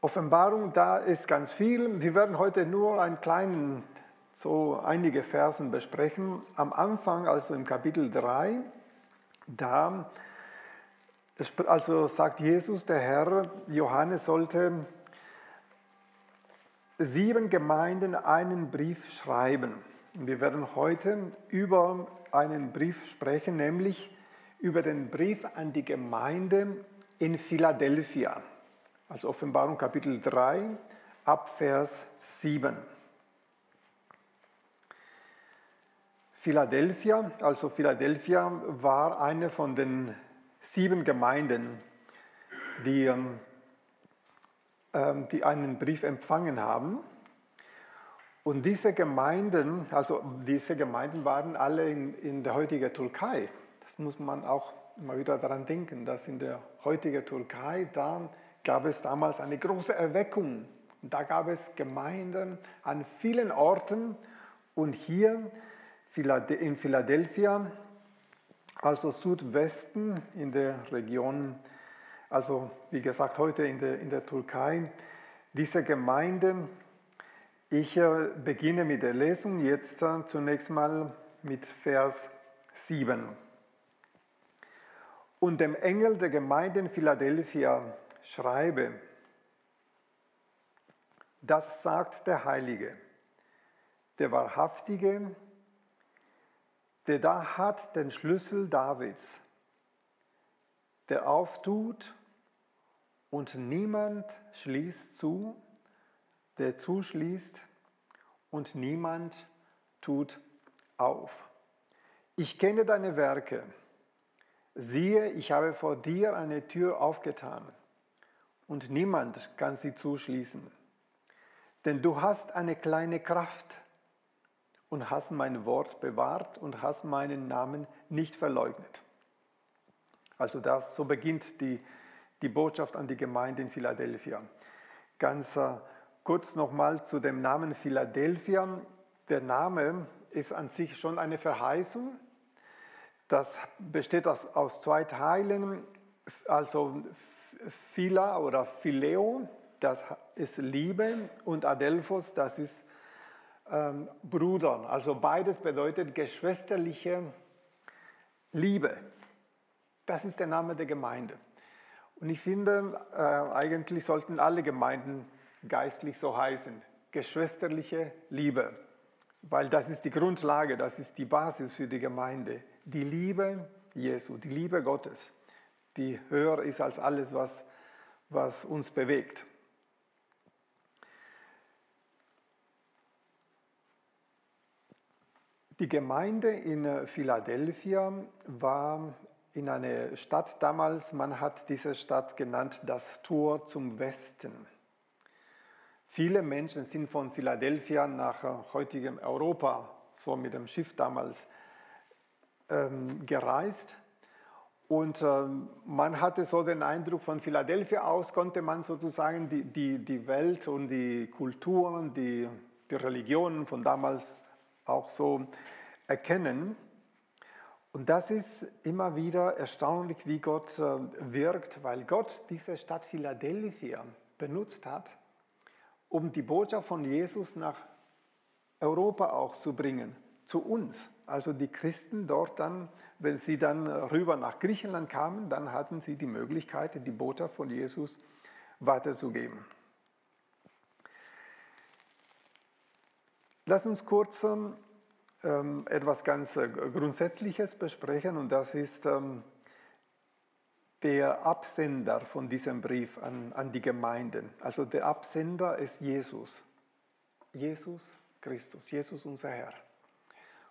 Offenbarung, da ist ganz viel. Wir werden heute nur einen kleinen, so einige Versen besprechen. Am Anfang, also im Kapitel 3, da also sagt Jesus, der Herr, Johannes sollte sieben Gemeinden einen Brief schreiben. Wir werden heute über einen Brief sprechen, nämlich über den Brief an die Gemeinde in Philadelphia. Also Offenbarung Kapitel 3 ab Vers 7. Philadelphia, also Philadelphia war eine von den sieben Gemeinden, die, ähm, ähm, die einen Brief empfangen haben. Und diese Gemeinden, also diese Gemeinden waren alle in, in der heutigen Türkei. Das muss man auch immer wieder daran denken, dass in der heutigen Türkei da gab es damals eine große Erweckung. da gab es Gemeinden an vielen Orten und hier in Philadelphia, also Südwesten in der Region, also wie gesagt heute in der, in der Türkei, diese Gemeinde, ich äh, beginne mit der Lesung jetzt äh, zunächst mal mit Vers 7. Und dem Engel der Gemeinde in Philadelphia schreibe, das sagt der Heilige, der Wahrhaftige, der da hat den Schlüssel Davids, der auftut und niemand schließt zu, der zuschließt und niemand tut auf. Ich kenne deine Werke. Siehe, ich habe vor dir eine Tür aufgetan und niemand kann sie zuschließen. Denn du hast eine kleine Kraft und hast mein Wort bewahrt und hast meinen Namen nicht verleugnet. Also das, so beginnt die, die Botschaft an die Gemeinde in Philadelphia. Ganz äh, kurz nochmal zu dem Namen Philadelphia. Der Name ist an sich schon eine Verheißung. Das besteht aus, aus zwei Teilen, also Phila oder Phileo, das ist Liebe, und Adelphos, das ist ähm, Bruder. Also beides bedeutet geschwisterliche Liebe. Das ist der Name der Gemeinde. Und ich finde, äh, eigentlich sollten alle Gemeinden geistlich so heißen. Geschwisterliche Liebe. Weil das ist die Grundlage, das ist die Basis für die Gemeinde. Die Liebe Jesu, die Liebe Gottes die höher ist als alles, was, was uns bewegt. Die Gemeinde in Philadelphia war in einer Stadt damals, man hat diese Stadt genannt das Tor zum Westen. Viele Menschen sind von Philadelphia nach heutigem Europa, so mit dem Schiff damals, ähm, gereist und äh, man hatte so den Eindruck, von Philadelphia aus konnte man sozusagen die, die, die Welt und die Kulturen, die, die Religionen von damals auch so erkennen. Und das ist immer wieder erstaunlich, wie Gott äh, wirkt, weil Gott diese Stadt Philadelphia benutzt hat, um die Botschaft von Jesus nach Europa auch zu bringen, zu uns. Also die Christen dort dann, wenn sie dann rüber nach Griechenland kamen, dann hatten sie die Möglichkeit, die Botschaft von Jesus weiterzugeben. Lass uns kurz ähm, etwas ganz äh, Grundsätzliches besprechen und das ist ähm, der Absender von diesem Brief an, an die Gemeinden. Also der Absender ist Jesus. Jesus Christus, Jesus unser Herr.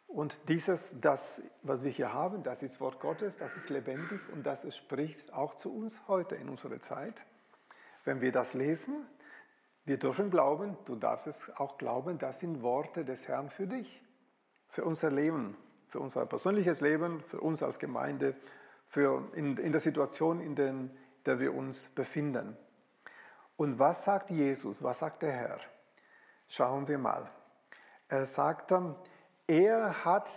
Und dieses, das, was wir hier haben, das ist Wort Gottes, das ist lebendig und das spricht auch zu uns heute in unserer Zeit. Wenn wir das lesen, wir dürfen glauben, du darfst es auch glauben, das sind Worte des Herrn für dich, für unser Leben, für unser persönliches Leben, für uns als Gemeinde, für in, in der Situation, in der, in der wir uns befinden. Und was sagt Jesus, was sagt der Herr? Schauen wir mal. Er sagt, er hat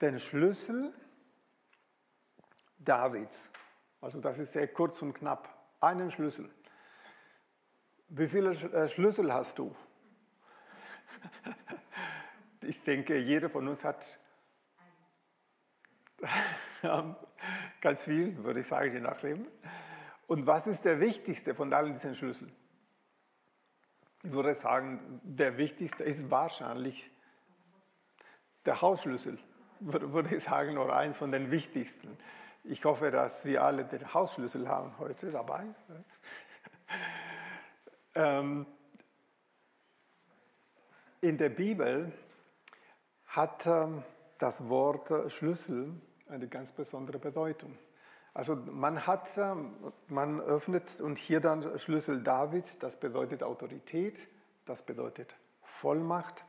den Schlüssel Davids. Also das ist sehr kurz und knapp. Einen Schlüssel. Wie viele äh, Schlüssel hast du? Ich denke, jeder von uns hat ganz viel, würde ich sagen, je nachdem. Und was ist der wichtigste von allen diesen Schlüsseln? Ich würde sagen, der wichtigste ist wahrscheinlich der Hausschlüssel, würde ich sagen, oder eins von den wichtigsten. Ich hoffe, dass wir alle den Hausschlüssel haben heute dabei. Ähm, in der Bibel hat ähm, das Wort Schlüssel eine ganz besondere Bedeutung. Also man hat, ähm, man öffnet und hier dann Schlüssel David, das bedeutet Autorität, das bedeutet Vollmacht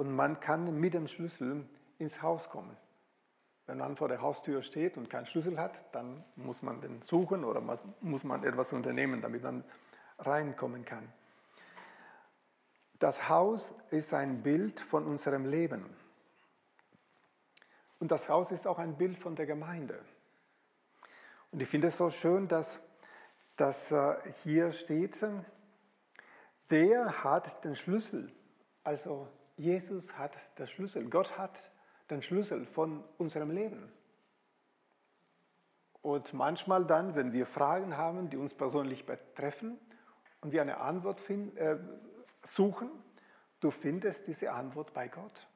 und man kann mit dem Schlüssel ins Haus kommen. Wenn man vor der Haustür steht und keinen Schlüssel hat, dann muss man den suchen oder muss man etwas unternehmen, damit man reinkommen kann. Das Haus ist ein Bild von unserem Leben. Und das Haus ist auch ein Bild von der Gemeinde. Und ich finde es so schön, dass, dass äh, hier steht, wer hat den Schlüssel? Also Jesus hat den Schlüssel. Gott hat den Schlüssel von unserem Leben. Und manchmal dann, wenn wir Fragen haben, die uns persönlich betreffen und wir eine Antwort finden, äh, suchen, du findest diese Antwort bei Gott,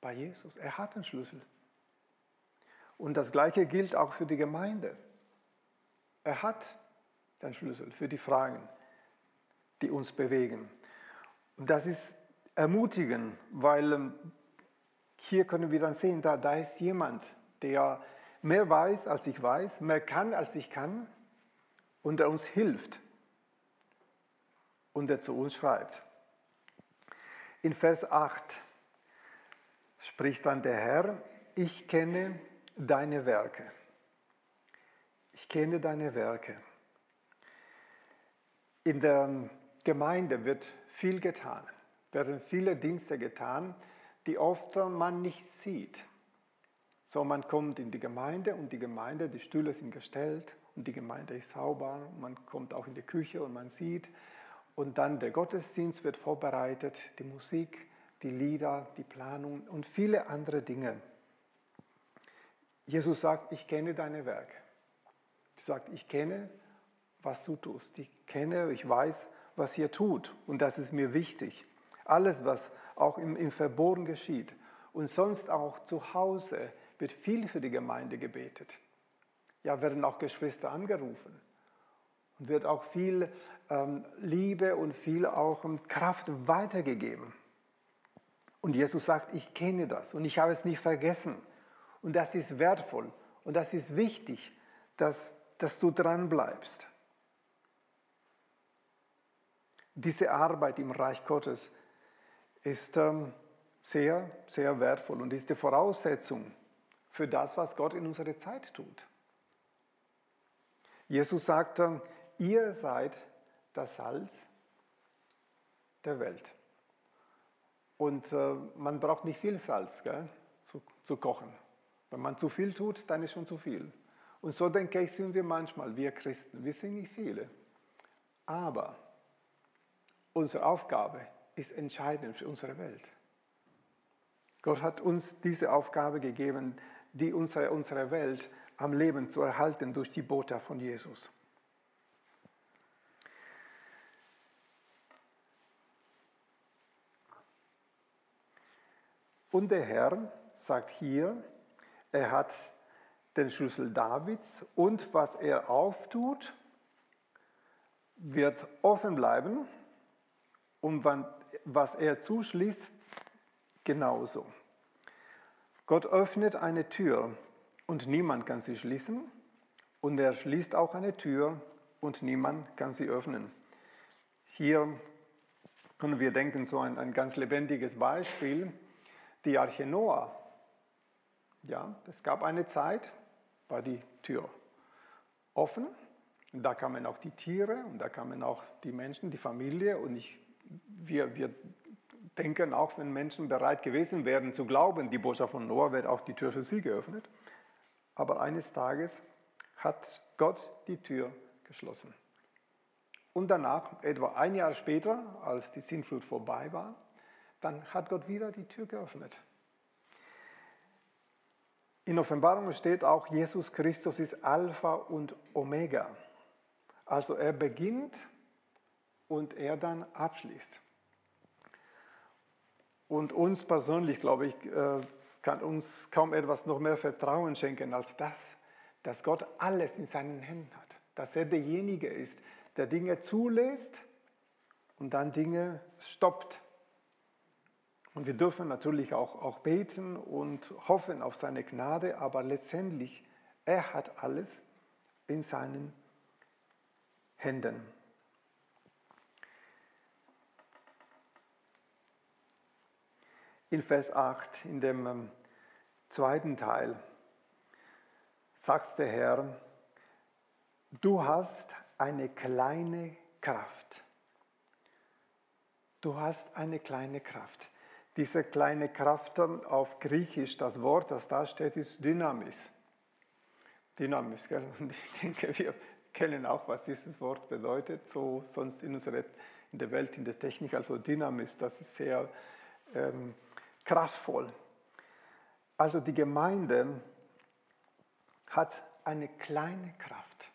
bei Jesus. Er hat den Schlüssel. Und das Gleiche gilt auch für die Gemeinde. Er hat den Schlüssel für die Fragen, die uns bewegen. Und das ist ermutigend, weil ähm, hier können wir dann sehen, da, da ist jemand, der mehr weiß, als ich weiß, mehr kann, als ich kann und der uns hilft und der zu uns schreibt. In Vers 8 spricht dann der Herr, ich kenne deine Werke. Ich kenne deine Werke. In der Gemeinde wird viel getan, werden viele Dienste getan, die oft man nicht sieht. So, man kommt in die Gemeinde und die Gemeinde, die Stühle sind gestellt und die Gemeinde ist sauber. Man kommt auch in die Küche und man sieht. Und dann der Gottesdienst wird vorbereitet, die Musik, die Lieder, die Planung und viele andere Dinge. Jesus sagt, ich kenne deine Werke. Er sagt, ich kenne, was du tust. Ich kenne, ich weiß, was ihr tut. Und das ist mir wichtig. Alles, was auch im, im Verborgen geschieht und sonst auch zu Hause, wird viel für die Gemeinde gebetet. Ja, werden auch Geschwister angerufen und wird auch viel ähm, Liebe und viel auch ähm, Kraft weitergegeben. Und Jesus sagt, ich kenne das und ich habe es nicht vergessen. Und das ist wertvoll und das ist wichtig, dass, dass du dran bleibst. Diese Arbeit im Reich Gottes ist ähm, sehr, sehr wertvoll und ist die Voraussetzung für das, was Gott in unserer Zeit tut. Jesus sagte, ihr seid das Salz der Welt. Und äh, man braucht nicht viel Salz gell, zu, zu kochen. Wenn man zu viel tut, dann ist schon zu viel. Und so denke ich, sind wir manchmal, wir Christen. Wir sind nicht viele. Aber unsere Aufgabe ist entscheidend für unsere Welt. Gott hat uns diese Aufgabe gegeben, die unsere, unsere Welt am Leben zu erhalten durch die Botschaft von Jesus. Und der Herr sagt hier, er hat den Schlüssel Davids und was er auftut, wird offen bleiben und was er zuschließt, genauso. Gott öffnet eine Tür und niemand kann sie schließen und er schließt auch eine Tür und niemand kann sie öffnen. Hier können wir denken, so ein, ein ganz lebendiges Beispiel, die Arche Noah. Ja, es gab eine Zeit, war die Tür offen. Und da kamen auch die Tiere und da kamen auch die Menschen, die Familie. Und ich wir, wir denken auch, wenn Menschen bereit gewesen wären zu glauben, die Botschaft von Noah wird auch die Tür für sie geöffnet. Aber eines Tages hat Gott die Tür geschlossen. Und danach, etwa ein Jahr später, als die Sintflut vorbei war, dann hat Gott wieder die Tür geöffnet. In Offenbarung steht auch, Jesus Christus ist Alpha und Omega. Also er beginnt und er dann abschließt. Und uns persönlich, glaube ich, äh, kann uns kaum etwas noch mehr Vertrauen schenken als das, dass Gott alles in seinen Händen hat. Dass er derjenige ist, der Dinge zulässt und dann Dinge stoppt. Und wir dürfen natürlich auch, auch beten und hoffen auf seine Gnade, aber letztendlich, er hat alles in seinen Händen. In Vers 8, in dem ähm, zweiten Teil, sagt der Herr, du hast eine kleine Kraft. Du hast eine kleine Kraft. Diese kleine Kraft auf Griechisch, das Wort, das da steht, ist Dynamis. Dynamis, gell? Und ich denke, wir kennen auch, was dieses Wort bedeutet, so sonst in, unserer, in der Welt, in der Technik. Also Dynamis, das ist sehr ähm, kraftvoll. Also die Gemeinde hat eine kleine Kraft.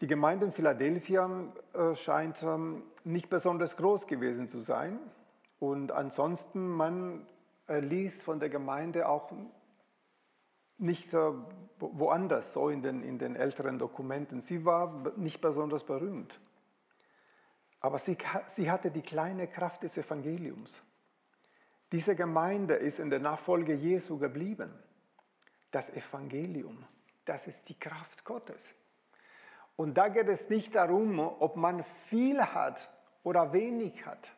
Die Gemeinde in Philadelphia äh, scheint ähm, nicht besonders groß gewesen zu sein. Und ansonsten, man äh, liest von der Gemeinde auch nicht äh, woanders, so in den, in den älteren Dokumenten. Sie war nicht besonders berühmt. Aber sie, sie hatte die kleine Kraft des Evangeliums. Diese Gemeinde ist in der Nachfolge Jesu geblieben. Das Evangelium, das ist die Kraft Gottes. Und da geht es nicht darum, ob man viel hat oder wenig hat.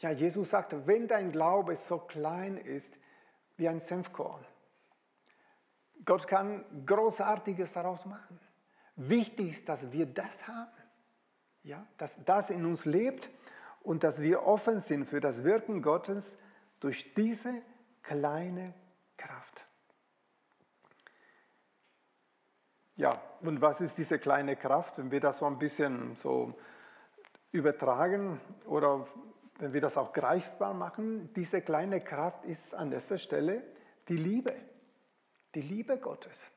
Ja, Jesus sagt, wenn dein Glaube so klein ist wie ein Senfkorn, Gott kann Großartiges daraus machen. Wichtig ist, dass wir das haben, ja, dass das in uns lebt und dass wir offen sind für das Wirken Gottes durch diese kleine Kraft. Ja, und was ist diese kleine Kraft, wenn wir das so ein bisschen so übertragen oder wenn wir das auch greifbar machen? Diese kleine Kraft ist an erster Stelle die Liebe, die Liebe Gottes.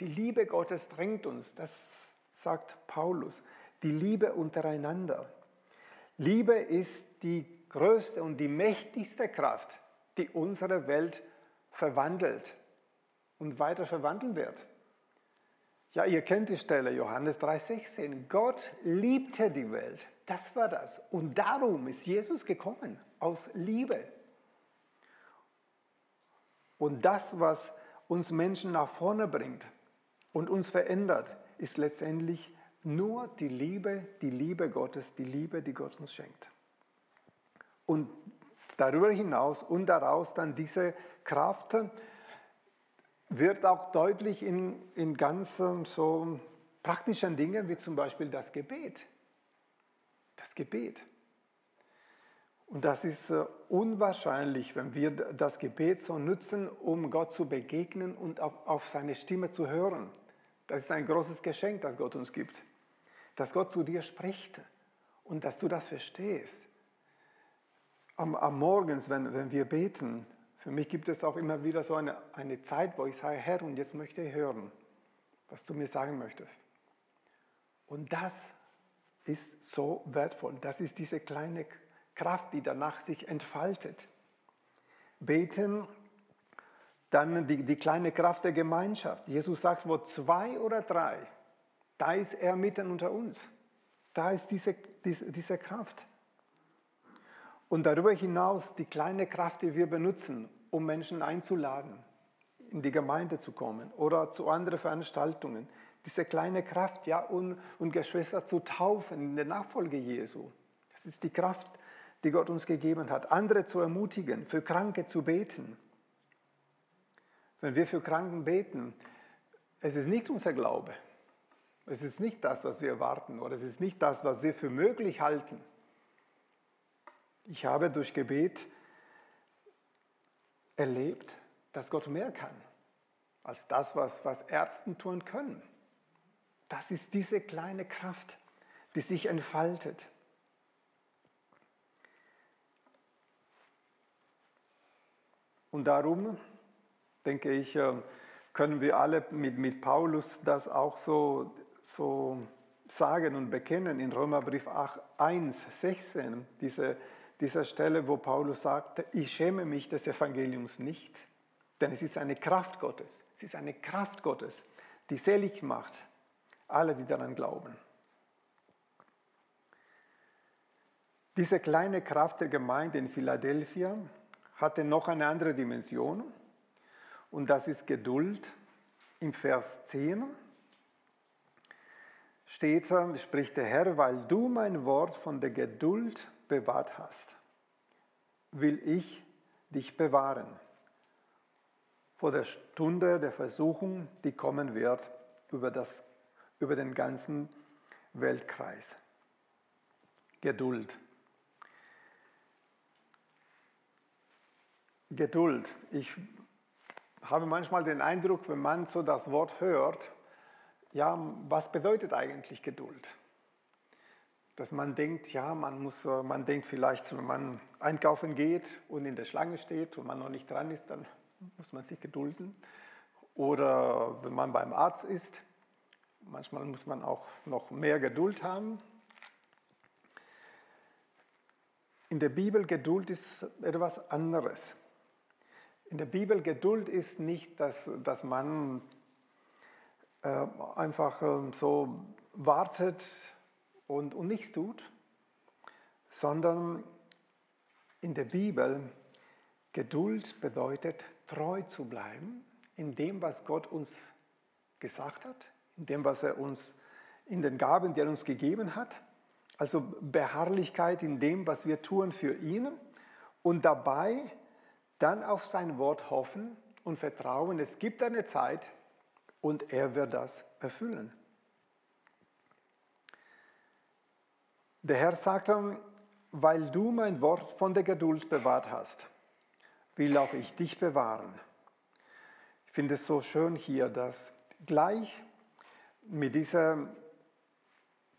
Die Liebe Gottes drängt uns, das sagt Paulus, die Liebe untereinander. Liebe ist die größte und die mächtigste Kraft, die unsere Welt verwandelt und weiter verwandeln wird. Ja, ihr kennt die Stelle, Johannes 3,16. Gott liebte die Welt. Das war das. Und darum ist Jesus gekommen, aus Liebe. Und das, was uns Menschen nach vorne bringt und uns verändert, ist letztendlich nur die Liebe, die Liebe Gottes, die Liebe, die Gott uns schenkt. Und darüber hinaus und daraus dann diese Kraft, wird auch deutlich in, in ganz so praktischen Dingen wie zum Beispiel das Gebet. Das Gebet. Und das ist äh, unwahrscheinlich, wenn wir das Gebet so nutzen, um Gott zu begegnen und auf seine Stimme zu hören. Das ist ein großes Geschenk, das Gott uns gibt. Dass Gott zu dir spricht und dass du das verstehst. Am, am Morgens, wenn, wenn wir beten, für mich gibt es auch immer wieder so eine, eine Zeit, wo ich sage, Herr, und jetzt möchte ich hören, was du mir sagen möchtest. Und das ist so wertvoll. Das ist diese kleine Kraft, die danach sich entfaltet. Beten, dann die, die kleine Kraft der Gemeinschaft. Jesus sagt, wo zwei oder drei, da ist er mitten unter uns. Da ist diese, diese, diese Kraft. Und darüber hinaus die kleine Kraft, die wir benutzen, um Menschen einzuladen, in die Gemeinde zu kommen oder zu anderen Veranstaltungen. Diese kleine Kraft, ja, und, und Geschwister zu taufen in der Nachfolge Jesu. Das ist die Kraft, die Gott uns gegeben hat. Andere zu ermutigen, für Kranke zu beten. Wenn wir für Kranken beten, es ist nicht unser Glaube. Es ist nicht das, was wir erwarten oder es ist nicht das, was wir für möglich halten. Ich habe durch Gebet erlebt, dass Gott mehr kann als das, was, was Ärzten tun können. Das ist diese kleine Kraft, die sich entfaltet. Und darum, denke ich, äh, können wir alle mit, mit Paulus das auch so, so sagen und bekennen in Römerbrief 1, 16, diese, dieser Stelle, wo Paulus sagt, ich schäme mich des Evangeliums nicht, denn es ist eine Kraft Gottes. Es ist eine Kraft Gottes, die selig macht, alle, die daran glauben. Diese kleine Kraft der Gemeinde in Philadelphia hatte noch eine andere Dimension und das ist Geduld. Im Vers 10 steht, spricht der Herr, weil du mein Wort von der Geduld bewahrt hast, will ich dich bewahren vor der Stunde der Versuchung, die kommen wird über, das, über den ganzen Weltkreis. Geduld. Geduld. Ich habe manchmal den Eindruck, wenn man so das Wort hört, ja, was bedeutet eigentlich Geduld? Dass man denkt, ja, man muss, man denkt vielleicht, wenn man einkaufen geht und in der Schlange steht und man noch nicht dran ist, dann muss man sich gedulden. Oder wenn man beim Arzt ist, manchmal muss man auch noch mehr Geduld haben. In der Bibel Geduld ist etwas anderes. In der Bibel Geduld ist nicht, dass, dass man einfach äh, so wartet und, und nichts tut, sondern in der Bibel Geduld bedeutet treu zu bleiben in dem, was Gott uns gesagt hat, in dem, was er uns in den Gaben, die er uns gegeben hat. Also Beharrlichkeit in dem, was wir tun für ihn und dabei dann auf sein Wort hoffen und vertrauen, es gibt eine Zeit und er wird das erfüllen. Der Herr sagte, weil du mein Wort von der Geduld bewahrt hast, will auch ich dich bewahren. Ich finde es so schön hier, dass gleich mit diesem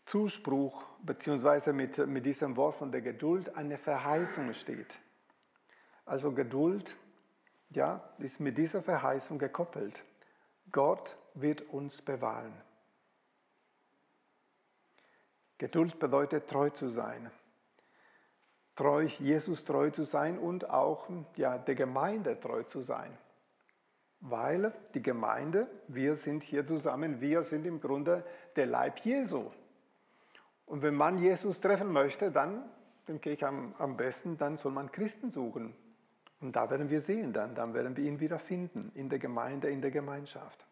Zuspruch bzw. Mit, mit diesem Wort von der Geduld eine Verheißung steht. Also Geduld, ja, ist mit dieser Verheißung gekoppelt. Gott wird uns bewahren. Geduld bedeutet treu zu sein. Treu, Jesus treu zu sein und auch ja, der Gemeinde treu zu sein. Weil die Gemeinde, wir sind hier zusammen, wir sind im Grunde der Leib Jesu. Und wenn man Jesus treffen möchte, dann, denke ich am, am besten, dann soll man Christen suchen. Und da werden wir sehen dann, dann werden wir ihn wieder finden in der Gemeinde, in der Gemeinschaft.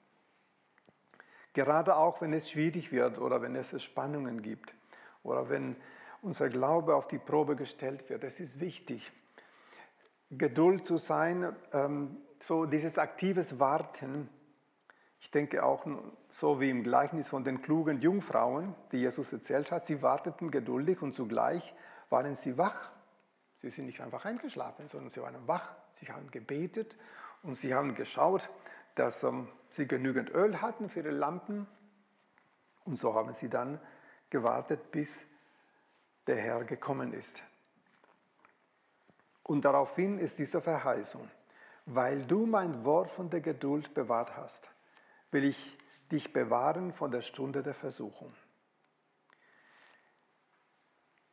Gerade auch, wenn es schwierig wird oder wenn es Spannungen gibt oder wenn unser Glaube auf die Probe gestellt wird. Es ist wichtig, Geduld zu sein, ähm, so dieses aktives Warten. Ich denke auch so wie im Gleichnis von den klugen Jungfrauen, die Jesus erzählt hat, sie warteten geduldig und zugleich waren sie wach Sie sind nicht einfach eingeschlafen, sondern sie waren wach, sie haben gebetet und sie haben geschaut, dass ähm, sie genügend Öl hatten für ihre Lampen. Und so haben sie dann gewartet, bis der Herr gekommen ist. Und daraufhin ist diese Verheißung, weil du mein Wort von der Geduld bewahrt hast, will ich dich bewahren von der Stunde der Versuchung.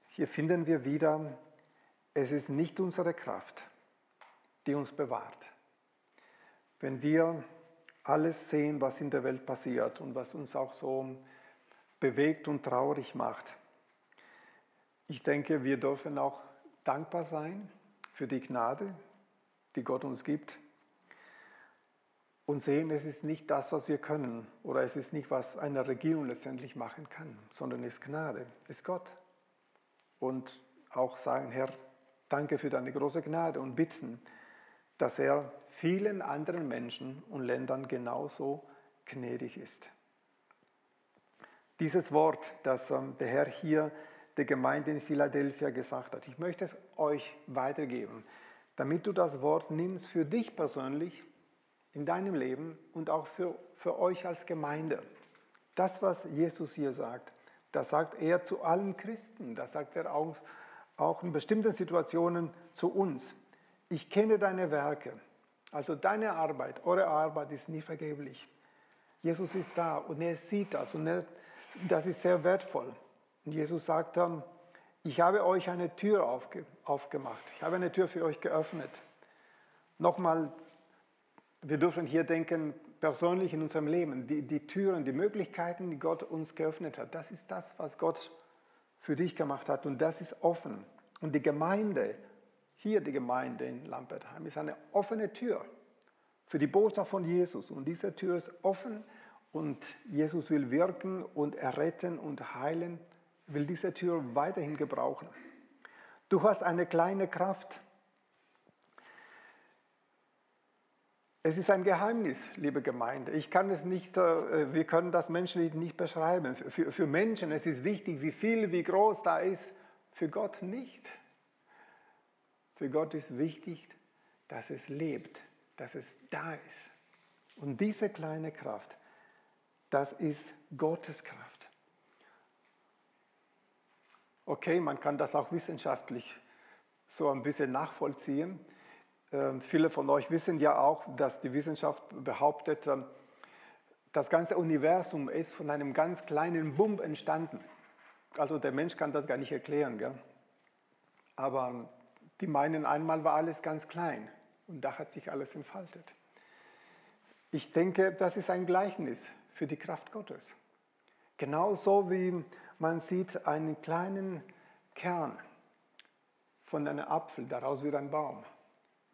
Hier finden wir wieder es ist nicht unsere Kraft, die uns bewahrt. Wenn wir alles sehen, was in der Welt passiert und was uns auch so bewegt und traurig macht, ich denke, wir dürfen auch dankbar sein für die Gnade, die Gott uns gibt und sehen, es ist nicht das, was wir können oder es ist nicht, was eine Regierung letztendlich machen kann, sondern es ist Gnade, es ist Gott. Und auch sagen, Herr, Danke für deine große Gnade und bitten, dass er vielen anderen Menschen und Ländern genauso gnädig ist. Dieses Wort, das ähm, der Herr hier der Gemeinde in Philadelphia gesagt hat, ich möchte es euch weitergeben, damit du das Wort nimmst für dich persönlich in deinem Leben und auch für, für euch als Gemeinde. Das, was Jesus hier sagt, das sagt er zu allen Christen, das sagt er auch, auch in bestimmten Situationen zu uns. Ich kenne deine Werke, also deine Arbeit, eure Arbeit ist nie vergeblich. Jesus ist da und er sieht das und er, das ist sehr wertvoll. Und Jesus sagt dann, ich habe euch eine Tür aufge, aufgemacht, ich habe eine Tür für euch geöffnet. Nochmal, wir dürfen hier denken, persönlich in unserem Leben, die, die Türen, die Möglichkeiten, die Gott uns geöffnet hat, das ist das, was Gott für dich gemacht hat und das ist offen. Und die Gemeinde, hier die Gemeinde in Lampertheim, ist eine offene Tür für die Botschaft von Jesus. Und diese Tür ist offen und Jesus will wirken und erretten und heilen, will diese Tür weiterhin gebrauchen. Du hast eine kleine Kraft, Es ist ein Geheimnis, liebe Gemeinde. Ich kann es nicht, äh, wir können das menschlich nicht beschreiben. Für, für Menschen es ist wichtig, wie viel, wie groß da ist. Für Gott nicht. Für Gott ist wichtig, dass es lebt, dass es da ist. Und diese kleine Kraft, das ist Gottes Kraft. Okay, man kann das auch wissenschaftlich so ein bisschen nachvollziehen. Ähm, viele von euch wissen ja auch, dass die Wissenschaft behauptet, ähm, das ganze Universum ist von einem ganz kleinen Bump entstanden. Also der Mensch kann das gar nicht erklären. Gell? Aber die meinen, einmal war alles ganz klein und da hat sich alles entfaltet. Ich denke, das ist ein Gleichnis für die Kraft Gottes. Genauso wie man sieht einen kleinen Kern von einem Apfel, daraus wird ein Baum.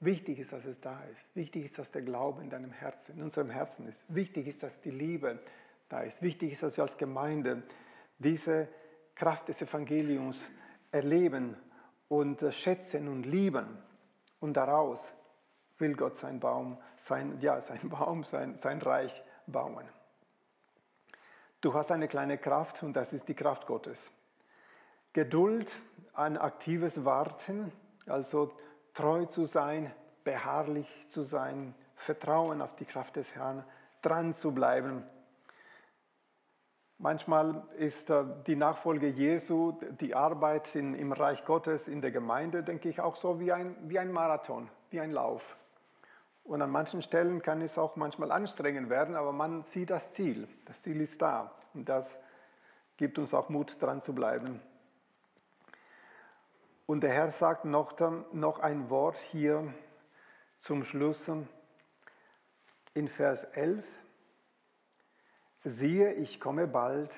Wichtig ist, dass es da ist. Wichtig ist, dass der Glaube in deinem Herzen, in unserem Herzen ist. Wichtig ist, dass die Liebe da ist. Wichtig ist, dass wir als Gemeinde diese Kraft des Evangeliums erleben und äh, schätzen und lieben. Und daraus will Gott sein Baum, sein, ja, sein Baum, sein, sein Reich bauen. Du hast eine kleine Kraft und das ist die Kraft Gottes. Geduld, ein aktives Warten, also treu zu sein, beharrlich zu sein, Vertrauen auf die Kraft des Herrn, dran zu bleiben. Manchmal ist äh, die Nachfolge Jesu, die Arbeit in, im Reich Gottes, in der Gemeinde, denke ich, auch so wie ein, wie ein Marathon, wie ein Lauf. Und an manchen Stellen kann es auch manchmal anstrengend werden, aber man sieht das Ziel. Das Ziel ist da. Und das gibt uns auch Mut, dran zu bleiben. Und der Herr sagt noch, noch ein Wort hier zum Schluss in Vers 11. Siehe, ich komme bald,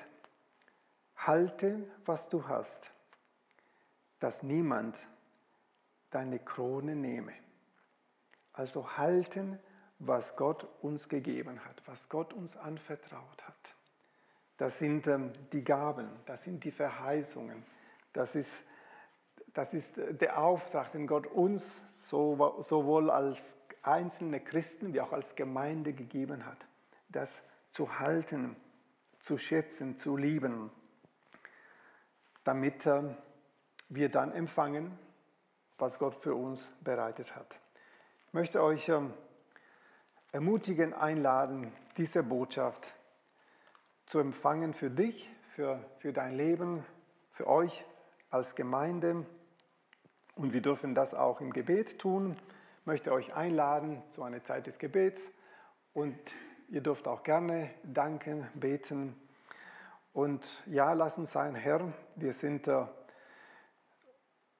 halte, was du hast, dass niemand deine Krone nehme. Also halten, was Gott uns gegeben hat, was Gott uns anvertraut hat. Das sind ähm, die Gaben, das sind die Verheißungen, das ist das ist der Auftrag, den Gott uns sowohl als einzelne Christen wie auch als Gemeinde gegeben hat. Das zu halten, zu schätzen, zu lieben, damit äh, wir dann empfangen, was Gott für uns bereitet hat. Ich möchte euch ähm, ermutigen, einladen, diese Botschaft zu empfangen für dich, für, für dein Leben, für euch als Gemeinde und wir dürfen das auch im Gebet tun. Ich möchte euch einladen zu einer Zeit des Gebets und ihr dürft auch gerne danken, beten. Und ja, lass uns sein, Herr, wir sind äh,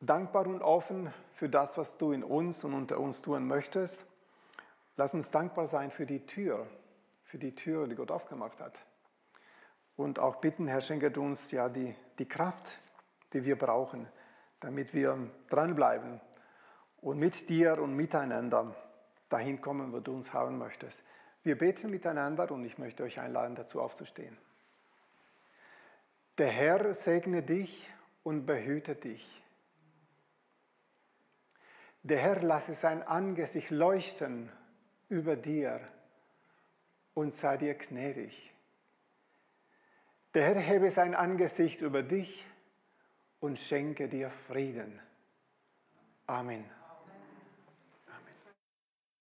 dankbar und offen für das, was du in uns und unter uns tun möchtest. Lass uns dankbar sein für die Tür, für die Tür, die Gott aufgemacht hat. Und auch bitten, Herr, schenke uns ja die, die Kraft, die wir brauchen, damit wir dranbleiben und mit dir und miteinander dahin kommen, wo du uns haben möchtest. Wir beten miteinander und ich möchte euch einladen, dazu aufzustehen. Der Herr segne dich und behüte dich. Der Herr lasse sein Angesicht leuchten über dir und sei dir gnädig. Der Herr hebe sein Angesicht über dich und schenke dir Frieden. Amen.